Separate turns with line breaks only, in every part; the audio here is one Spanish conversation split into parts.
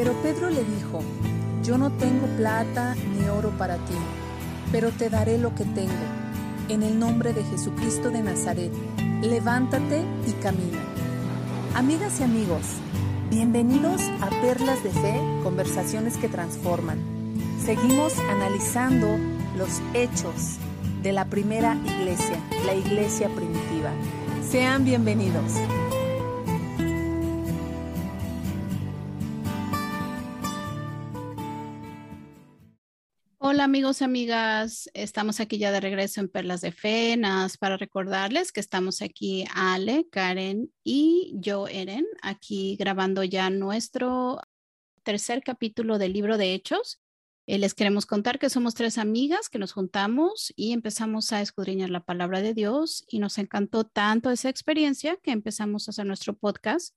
Pero Pedro le dijo, yo no tengo plata ni oro para ti, pero te daré lo que tengo. En el nombre de Jesucristo de Nazaret, levántate y camina. Amigas y amigos, bienvenidos a Perlas de Fe, conversaciones que transforman. Seguimos analizando los hechos de la primera iglesia, la iglesia primitiva. Sean bienvenidos.
Amigos amigas, estamos aquí ya de regreso en Perlas de Fenas para recordarles que estamos aquí Ale, Karen y yo, Eren, aquí grabando ya nuestro tercer capítulo del libro de Hechos. Eh, les queremos contar que somos tres amigas que nos juntamos y empezamos a escudriñar la palabra de Dios y nos encantó tanto esa experiencia que empezamos a hacer nuestro podcast,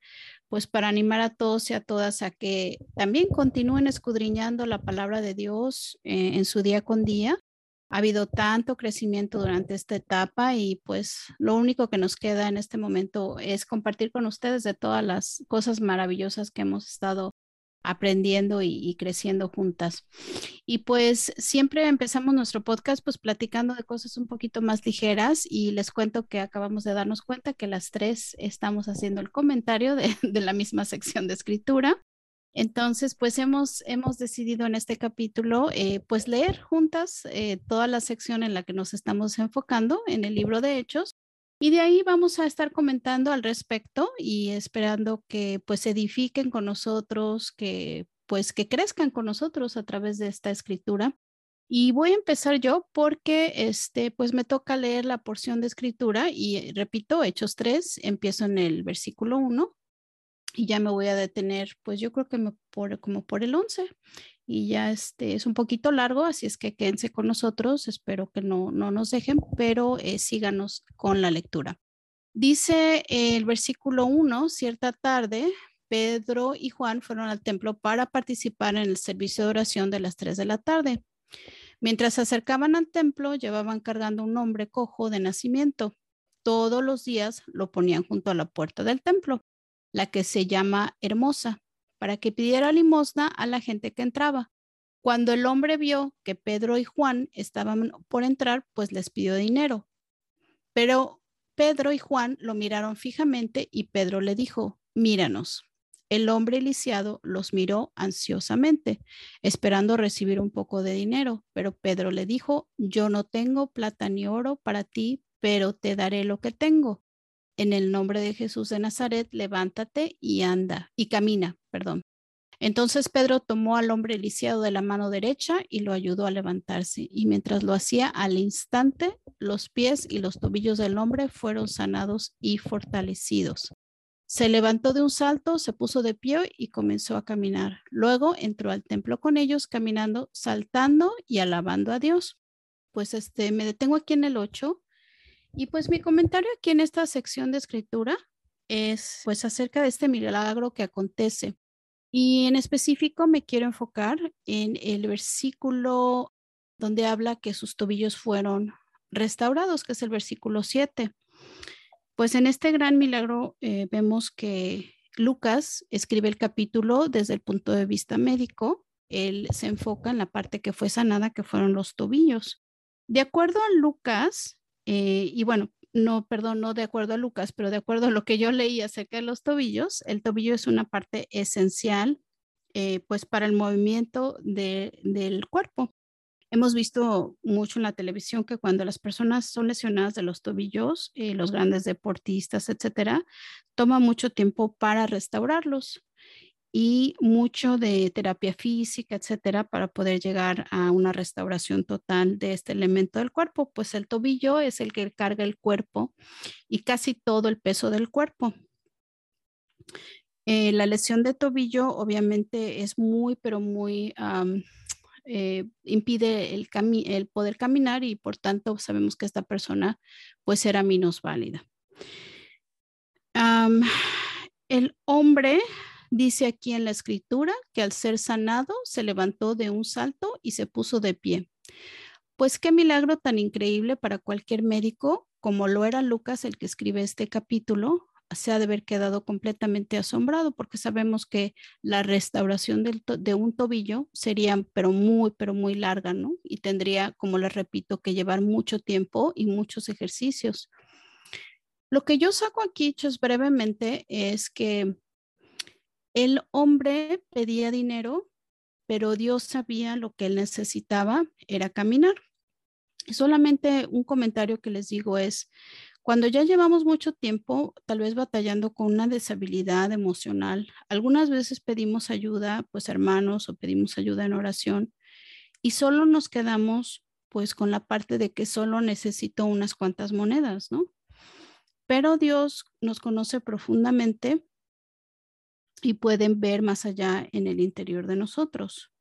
pues para animar a todos y a todas a que también continúen escudriñando la palabra de Dios eh, en su día con día. Ha habido tanto crecimiento durante esta etapa y pues lo único que nos queda en este momento es compartir con ustedes de todas las cosas maravillosas que hemos estado aprendiendo y, creciendo juntas. Y pues siempre empezamos nuestro podcast pues platicando de cosas un poquito más ligeras y les cuento que acabamos de darnos cuenta que las tres estamos haciendo el comentario de, la misma sección de escritura. Entonces, pues hemos, hemos decidido en este capítulo, eh, pues leer juntas eh, toda la sección en la que nos estamos enfocando en el libro de Hechos y de ahí vamos a estar comentando al respecto y esperando que pues edifiquen con nosotros, que pues que crezcan con nosotros a través de esta escritura. Y voy a empezar yo porque este pues me toca leer la porción de escritura y repito, Hechos 3, empiezo en el versículo 1 y ya me voy a detener pues yo creo que me por, como por el 11 y ya este es un poquito largo, así es que quédense con nosotros, espero que no, no nos dejen, pero eh, síganos con la lectura. Dice el versículo 1, cierta tarde, Pedro y Juan fueron al templo para participar en el servicio de oración de las 3 de la tarde. Mientras se acercaban al templo, llevaban cargando un hombre cojo de nacimiento. Todos los días lo ponían junto a la puerta del templo, la que se llama Hermosa para que pidiera limosna a la gente que entraba. Cuando el hombre vio que Pedro y Juan estaban por entrar, pues les pidió dinero. Pero Pedro y Juan lo miraron fijamente y Pedro le dijo, míranos. El hombre lisiado los miró ansiosamente, esperando recibir un poco de dinero, pero Pedro le dijo, yo no tengo plata ni oro para ti, pero te daré lo que tengo en el nombre de Jesús de Nazaret, levántate y anda, y camina, perdón. Entonces Pedro tomó al hombre lisiado de la mano derecha y lo ayudó a levantarse. Y mientras lo hacía al instante, los pies y los tobillos del hombre fueron sanados y fortalecidos. Se levantó de un salto, se puso de pie y comenzó a caminar. Luego entró al templo con ellos, caminando, saltando y alabando a Dios. Pues este, me detengo aquí en el 8 y pues mi comentario aquí en esta sección de escritura es pues acerca de este milagro que acontece. Y en específico me quiero enfocar en el versículo donde habla que sus tobillos fueron restaurados, que es el versículo 7. Pues en este gran milagro eh, vemos que Lucas escribe el capítulo desde el punto de vista médico. Él se enfoca en la parte que fue sanada, que fueron los tobillos. De acuerdo a Lucas, eh, y bueno, no, perdón, no de acuerdo a Lucas, pero de acuerdo a lo que yo leí acerca de los tobillos, el tobillo es una parte esencial eh, pues para el movimiento del cuerpo. Hemos visto mucho en la televisión que cuando las personas son lesionadas de los tobillos, eh, los grandes deportistas, etcétera, toma mucho tiempo para restaurarlos y mucho de terapia física, etcétera, para poder llegar a una restauración total de este elemento del cuerpo, pues el tobillo es el que carga el cuerpo y casi todo el peso del cuerpo. Eh, la lesión de tobillo obviamente es muy, pero muy, eh, impide el, poder caminar y por tanto sabemos que esta persona pues será menos válida. el hombre Dice aquí en la escritura que al ser sanado se levantó de un salto y se puso de pie. Pues qué milagro tan increíble para cualquier médico como lo era Lucas el que escribe este capítulo, se ha de haber quedado completamente asombrado porque sabemos que la restauración de un tobillo sería pero muy, pero muy larga, ¿no? Y tendría, como les repito, que llevar mucho tiempo y muchos ejercicios. Lo que yo saco aquí, hechos brevemente, es que el hombre pedía dinero, pero Dios sabía lo que él necesitaba, era caminar. Solamente un comentario que les digo es, cuando ya llevamos mucho tiempo, tal vez batallando con una deshabilidad emocional, algunas veces pedimos ayuda, pues hermanos, o pedimos ayuda en oración, y solo nos quedamos pues con la parte de que solo necesito unas cuantas monedas, ¿no? Pero Dios nos conoce profundamente y pueden ver más allá en el interior de nosotros.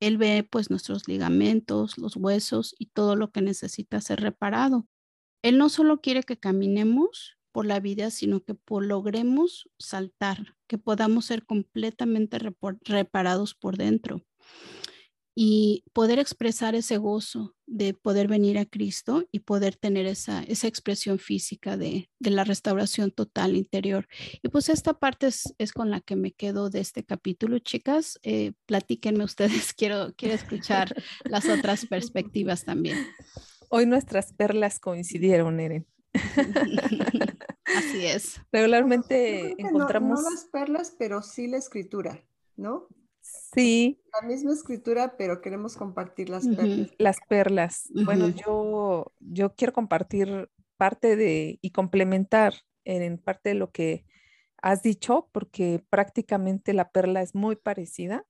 Él ve pues nuestros ligamentos, los huesos y todo lo que necesita ser reparado. Él no solo quiere que caminemos por la vida, sino que logremos saltar, que podamos ser completamente reparados por dentro y poder expresar ese gozo de poder venir a Cristo y poder tener esa, esa expresión física de, la restauración total interior. Y pues esta parte es, con la que me quedo de este capítulo. Chicas, eh, platíquenme ustedes, quiero, quiero escuchar las otras perspectivas también.
Hoy nuestras perlas coincidieron, Eren.
Así es.
Regularmente encontramos...
No, no las perlas, pero sí la escritura, ¿no?
Sí.
La misma escritura, pero queremos compartir las perlas.
Las perlas. Bueno, yo, yo quiero compartir parte de y complementar en parte de lo que has dicho, porque prácticamente la perla es muy parecida.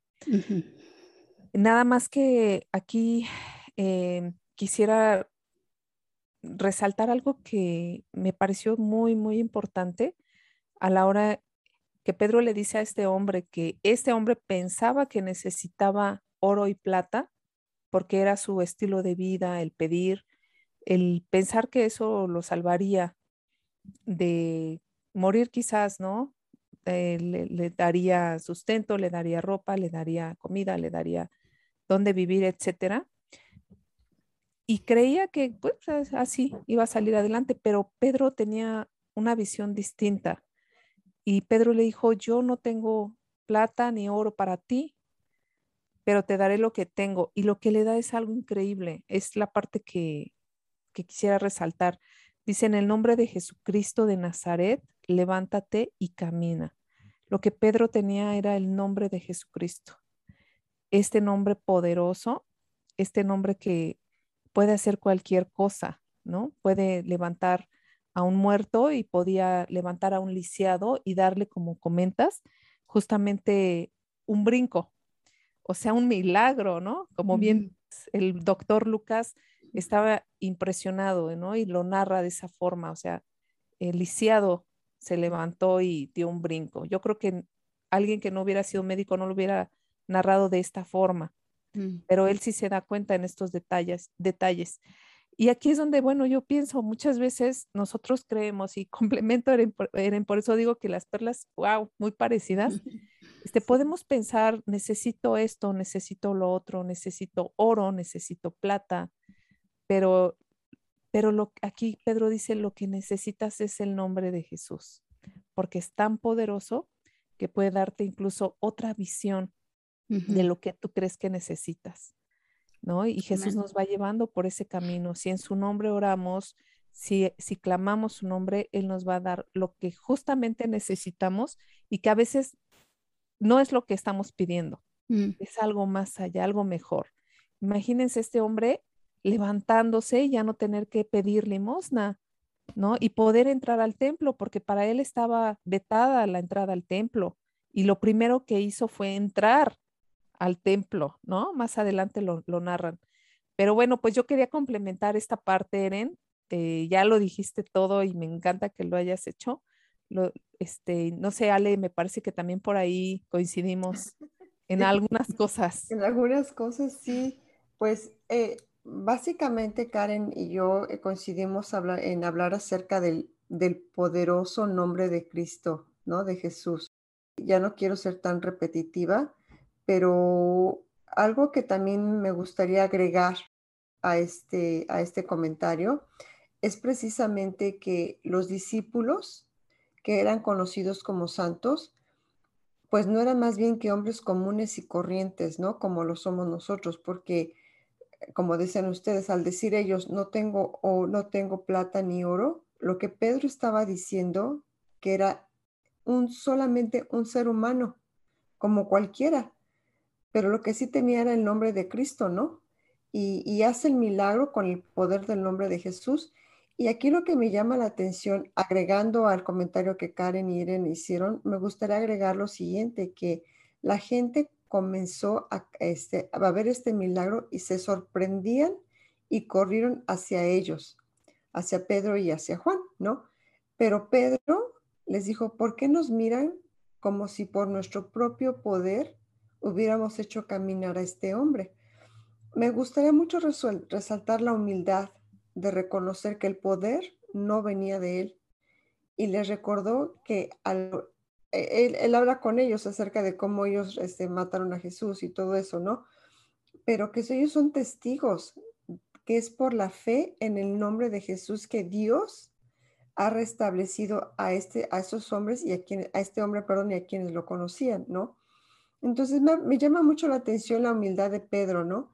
Nada más que aquí eh, quisiera resaltar algo que me pareció muy, muy importante a la hora que Pedro le dice a este hombre que este hombre pensaba que necesitaba oro y plata porque era su estilo de vida, el pedir, el pensar que eso lo salvaría de morir quizás, ¿no? Eh, le, daría sustento, le daría ropa, le daría comida, le daría dónde vivir, etcétera. Y creía que pues, así iba a salir adelante, pero Pedro tenía una visión distinta. Y Pedro le dijo, yo no tengo plata ni oro para ti, pero te daré lo que tengo. Y lo que le da es algo increíble. Es la parte que, que quisiera resaltar. Dice, en el nombre de Jesucristo de Nazaret, levántate y camina. Lo que Pedro tenía era el nombre de Jesucristo. Este nombre poderoso, este nombre que puede hacer cualquier cosa, ¿no? Puede levantar a un muerto y podía levantar a un lisiado y darle, como comentas, justamente un brinco, o sea, un milagro, ¿no? Como bien el doctor Lucas estaba impresionado, ¿no? Y lo narra de esa forma, o sea, el lisiado se levantó y dio un brinco. Yo creo que alguien que no hubiera sido médico no lo hubiera narrado de esta forma, mm. pero él sí se da cuenta en estos detalles, detalles. Y aquí es donde, bueno, yo pienso, muchas veces nosotros creemos y complemento, Eren, por, eso digo que las perlas, wow, muy parecidas. Este, podemos pensar, necesito esto, necesito lo otro, necesito oro, necesito plata, pero, pero lo, aquí Pedro dice, lo que necesitas es el nombre de Jesús, porque es tan poderoso que puede darte incluso otra visión de lo que tú crees que necesitas. ¿No? Y Jesús nos va llevando por ese camino. Si en su nombre oramos, si, si clamamos su nombre, Él nos va a dar lo que justamente necesitamos y que a veces no es lo que estamos pidiendo, mm. es algo más allá, algo mejor. Imagínense este hombre levantándose y ya no tener que pedir limosna, ¿no? Y poder entrar al templo, porque para él estaba vetada la entrada al templo. Y lo primero que hizo fue entrar al templo, ¿no? Más adelante lo, narran. Pero bueno, pues yo quería complementar esta parte, Eren. Eh, ya lo dijiste todo y me encanta que lo hayas hecho. Lo, este, no sé, Ale, me parece que también por ahí coincidimos en algunas cosas.
En algunas cosas, sí. Pues eh, básicamente Karen y yo eh, coincidimos en hablar acerca del, del poderoso nombre de Cristo, ¿no? De Jesús. Ya no quiero ser tan repetitiva, pero algo que también me gustaría agregar a este, a este comentario es precisamente que los discípulos que eran conocidos como santos, pues no eran más bien que hombres comunes y corrientes, ¿no? Como lo somos nosotros, porque como decían ustedes, al decir ellos, no tengo o no tengo plata ni oro, lo que Pedro estaba diciendo que era un solamente un ser humano, como cualquiera, pero lo que sí tenía era el nombre de Cristo, ¿no? Y, y hace el milagro con el poder del nombre de Jesús. Y aquí lo que me llama la atención, agregando al comentario que Karen y Irene hicieron, me gustaría agregar lo siguiente, que la gente comenzó a, este, a ver este milagro y se sorprendían y corrieron hacia ellos, hacia Pedro y hacia Juan, ¿no? Pero Pedro les dijo, ¿por qué nos miran como si por nuestro propio poder hubiéramos hecho caminar a este hombre? Me gustaría mucho resaltar la humildad de reconocer que el poder no venía de él y les recordó que e-, él, habla con ellos acerca de cómo ellos este, mataron a Jesús y todo eso, ¿no? Pero que ellos son testigos, que es por la fe en el nombre de Jesús que Dios ha restablecido a, este, a esos hombres y a, a este hombre, perdón, y a quienes lo conocían, ¿no? Entonces me, llama mucho la atención la humildad de Pedro, ¿no?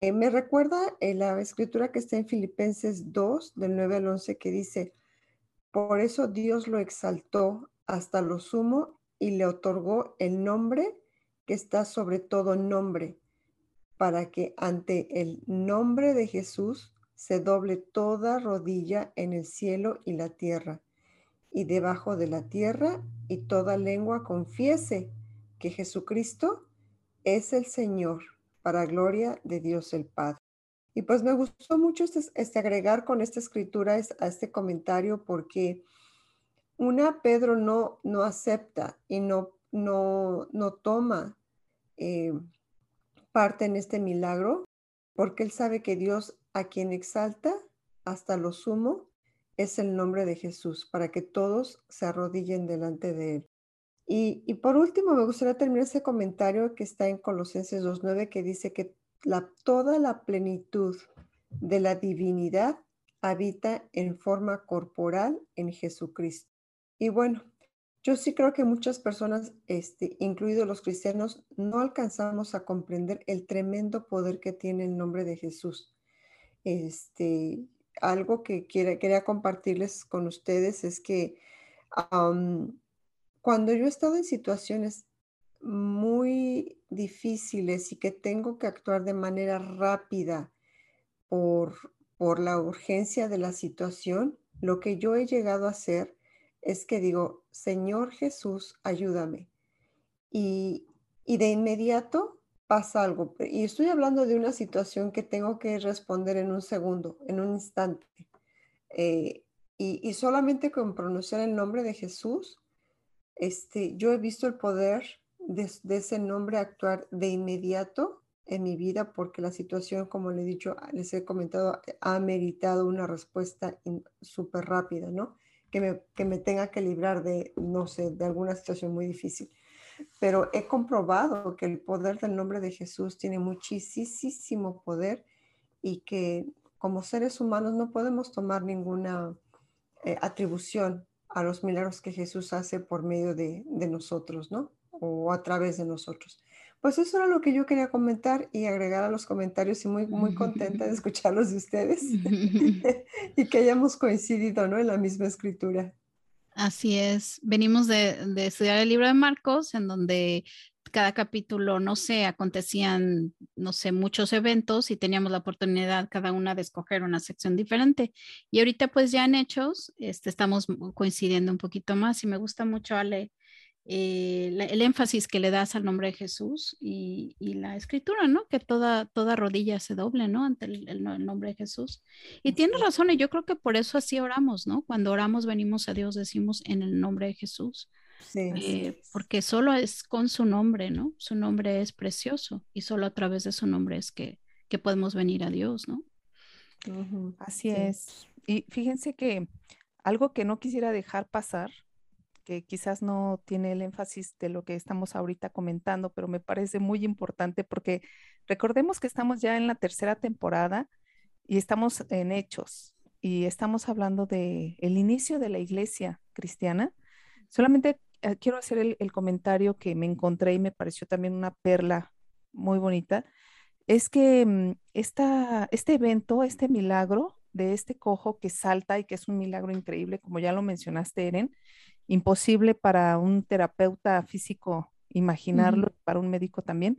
Eh, me recuerda en la escritura que está en Filipenses 2, del 9 al 11, que dice, por eso Dios lo exaltó hasta lo sumo y le otorgó el nombre que está sobre todo nombre, para que ante el nombre de Jesús se doble toda rodilla en el cielo y la tierra, y debajo de la tierra, y toda lengua confiese que Jesucristo es el Señor, para gloria de Dios el Padre. Y pues me gustó mucho este, este agregar con esta escritura a este comentario porque una, Pedro no, no acepta y no, no, no toma eh, parte en este milagro porque él sabe que Dios a quien exalta hasta lo sumo es el nombre de Jesús, para que todos se arrodillen delante de él. Y, por último, me gustaría terminar ese comentario que está en Colosenses 2.9, que dice que la, toda la plenitud de la divinidad habita en forma corporal en Jesucristo. Y bueno, yo sí creo que muchas personas, este, incluidos los cristianos, no alcanzamos a comprender el tremendo poder que tiene el nombre de Jesús. Este, algo que quería compartirles con ustedes es que cuando yo he estado en situaciones muy difíciles y que tengo que actuar de manera rápida por, por la urgencia de la situación, lo que yo he llegado a hacer es que digo, Señor Jesús, ayúdame. Y, de inmediato pasa algo. Y estoy hablando de una situación que tengo que responder en un segundo, en un instante. Eh, y, solamente con pronunciar el nombre de Jesús, este, yo he visto el poder de, ese nombre actuar de inmediato en mi vida porque la situación, como le he dicho, les he comentado, ha meritado una respuesta súper rápida, ¿no? que me, tenga que librar de, no sé, de alguna situación muy difícil. Pero he comprobado que el poder del nombre de Jesús tiene muchísimo poder y que como seres humanos no podemos tomar ninguna eh, atribución a los milagros que Jesús hace por medio de, de, nosotros, ¿no? O a través de nosotros. Pues eso era lo que yo quería comentar y agregar a los comentarios y muy, muy contenta de escucharlos de ustedes y que hayamos coincidido ¿no? en la misma escritura.
Así es. Venimos de, estudiar el libro de Marcos, en donde cada capítulo, no sé, acontecían, no sé, muchos eventos y teníamos la oportunidad cada una de escoger una sección diferente. Y ahorita pues ya en hechos, este, estamos coincidiendo un poquito más y me gusta mucho, Ale, eh, el énfasis que le das al nombre de Jesús y, la escritura, ¿no? Que toda, toda rodilla se doble, ¿no? Ante el, nombre de Jesús. Y tienes razón, y yo creo que por eso así oramos, ¿no? Cuando oramos, venimos a Dios, decimos en el nombre de Jesús. Sí, eh, porque solo es con su nombre, ¿no? Su nombre es precioso y solo a través de su nombre es que, que podemos venir a Dios, ¿no?
Así es. Y fíjense que algo que no quisiera dejar pasar que quizás no tiene el énfasis de lo que estamos ahorita comentando, pero me parece muy importante porque recordemos que estamos ya en la tercera temporada y estamos en hechos y estamos hablando de el inicio de la iglesia cristiana Solamente quiero hacer el, comentario que me encontré y me pareció también una perla muy bonita. Es que mm, este evento, este milagro de este cojo que salta y que es un milagro increíble, como ya lo mencionaste, Eren, imposible para un terapeuta físico imaginarlo, para un médico también,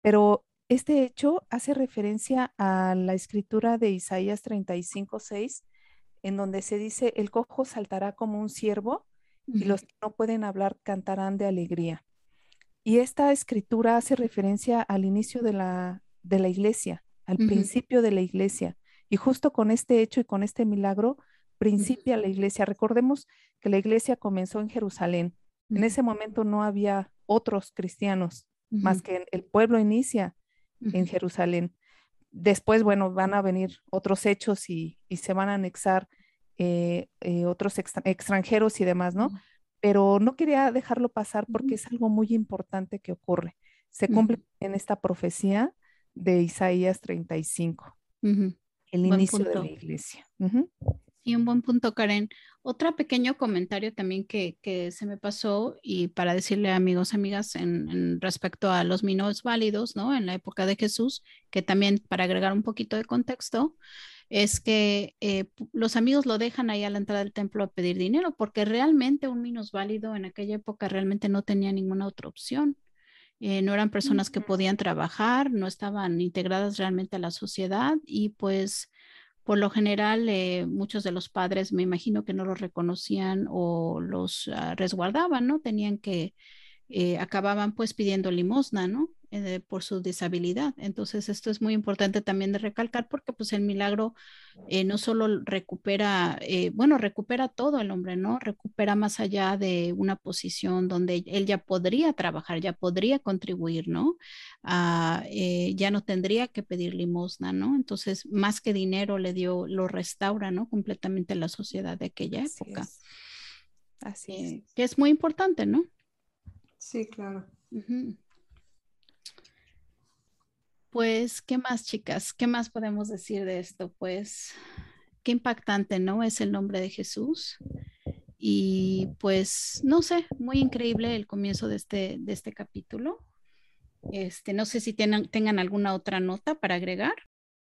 pero este hecho hace referencia a la escritura de Isaías 35, 6, en donde se dice, el cojo saltará como un ciervo y los que no pueden hablar cantarán de alegría. Y esta escritura hace referencia al inicio de la, de la iglesia, al principio de la iglesia. Y justo con este hecho y con este milagro, principia la iglesia. Recordemos que la iglesia comenzó en Jerusalén. En ese momento no había otros cristianos, más que el pueblo inicia en Jerusalén. Después, bueno, van a venir otros hechos y, se van a anexar eh, eh, otros extranjeros y demás, ¿no? Pero no quería dejarlo pasar porque es algo muy importante que ocurre. Se cumple en esta profecía de Isaías 35, el inicio de la iglesia.
Y un buen punto, Karen. Otro pequeño comentario también que, se me pasó y para decirle a amigos, amigas, en, respecto a los minos válidos, ¿no? En la época de Jesús, que también para agregar un poquito de contexto, es que eh, los amigos lo dejan ahí a la entrada del templo a pedir dinero, porque realmente un válido en aquella época realmente no tenía ninguna otra opción. Eh, no eran personas que podían trabajar, no estaban integradas realmente a la sociedad y pues por lo general, eh, muchos de los padres me imagino que no los reconocían o los ah, resguardaban, ¿no? Tenían que, eh, acababan pues pidiendo limosna, ¿no? Eh, por su disabilidad. Entonces, esto es muy importante también de recalcar porque pues el milagro eh, no solo recupera, bueno, recupera todo el hombre, ¿no? Recupera más allá de una posición donde él ya podría trabajar, ya podría contribuir, ¿no? Ah, ya no tendría que pedir limosna, ¿no? Entonces, más que dinero le dio, lo restaura, ¿no? Completamente la sociedad de aquella época.
Así es.
Que es muy importante, ¿no?
Sí, claro.
Pues, ¿qué más, chicas? ¿Qué más podemos decir de esto? Pues, qué impactante, ¿no? Es el nombre de Jesús. Y pues, no sé, muy increíble el comienzo de este, de este capítulo. Este, no sé si tengan, tengan alguna otra nota para agregar.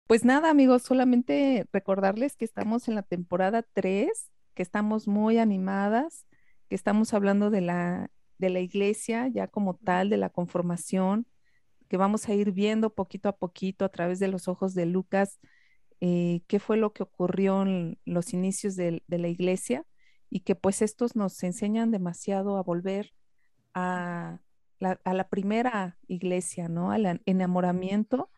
Pues nada, amigos, solamente recordarles que estamos en la temporada 3, que estamos muy animadas, que estamos hablando de la, de la iglesia ya como tal, de la conformación, que vamos a ir viendo poquito a poquito a través de los ojos de Lucas eh, qué fue lo que ocurrió en los inicios de, la iglesia y que pues estos nos enseñan demasiado a volver a la, primera iglesia, ¿no? Al enamoramiento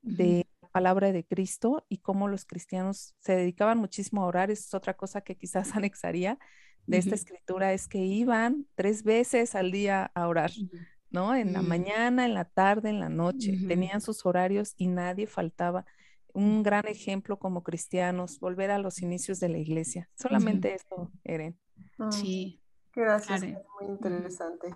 de la palabra de Cristo y cómo los cristianos se dedicaban muchísimo a orar. Es otra cosa que quizás anexaría de esta escritura, es que iban tres veces al día a orar. ¿no? En la mm. mañana, en la tarde, en la noche. Tenían sus horarios y nadie faltaba. Un gran ejemplo como cristianos, volver a los inicios de la iglesia. Solamente eso, Eren.
Ah, sí. Gracias, muy interesante.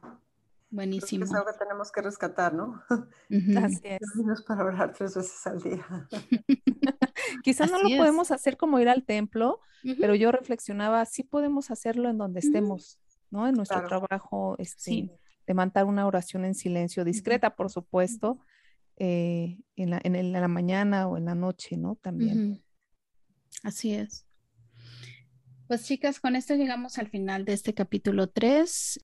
Buenísimo.
Es algo que tenemos que rescatar, ¿no?
Así es.
para orar tres veces al día.
Quizás no lo podemos hacer como ir al templo, pero yo reflexionaba, sí podemos hacerlo en donde estemos, ¿no? En nuestro trabajo, este, de mandar una oración en silencio, discreta, por supuesto, eh, en, la, en, la, mañana o en la noche, ¿no? También.
Así es. Pues chicas, con esto llegamos al final de este capítulo 3.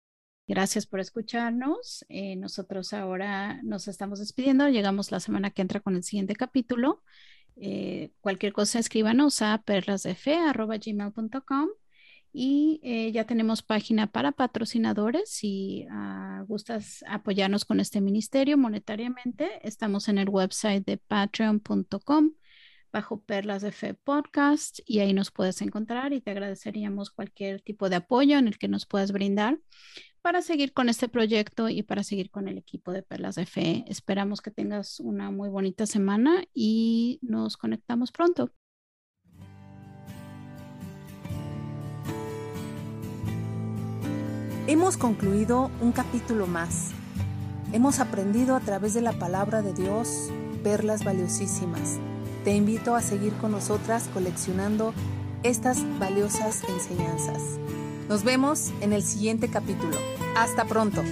Gracias por escucharnos. Eh, nosotros ahora nos estamos despidiendo. Llegamos la semana que entra con el siguiente capítulo. Eh, cualquier cosa escríbanos a perlasdefe.gmail.com y eh, ya tenemos página para patrocinadores. Si ah, gustas apoyarnos con este ministerio monetariamente, estamos en el website de patreon.com bajo Perlas de Fe Podcast y ahí nos puedes encontrar y te agradeceríamos cualquier tipo de apoyo en el que nos puedas brindar para seguir con este proyecto y para seguir con el equipo de Perlas de Fe. Esperamos que tengas una muy bonita semana y nos conectamos pronto.
Hemos concluido un capítulo más. Hemos aprendido a través de la palabra de Dios perlas valiosísimas. Te invito a seguir con nosotras coleccionando estas valiosas enseñanzas. Nos vemos en el siguiente capítulo. Hasta pronto.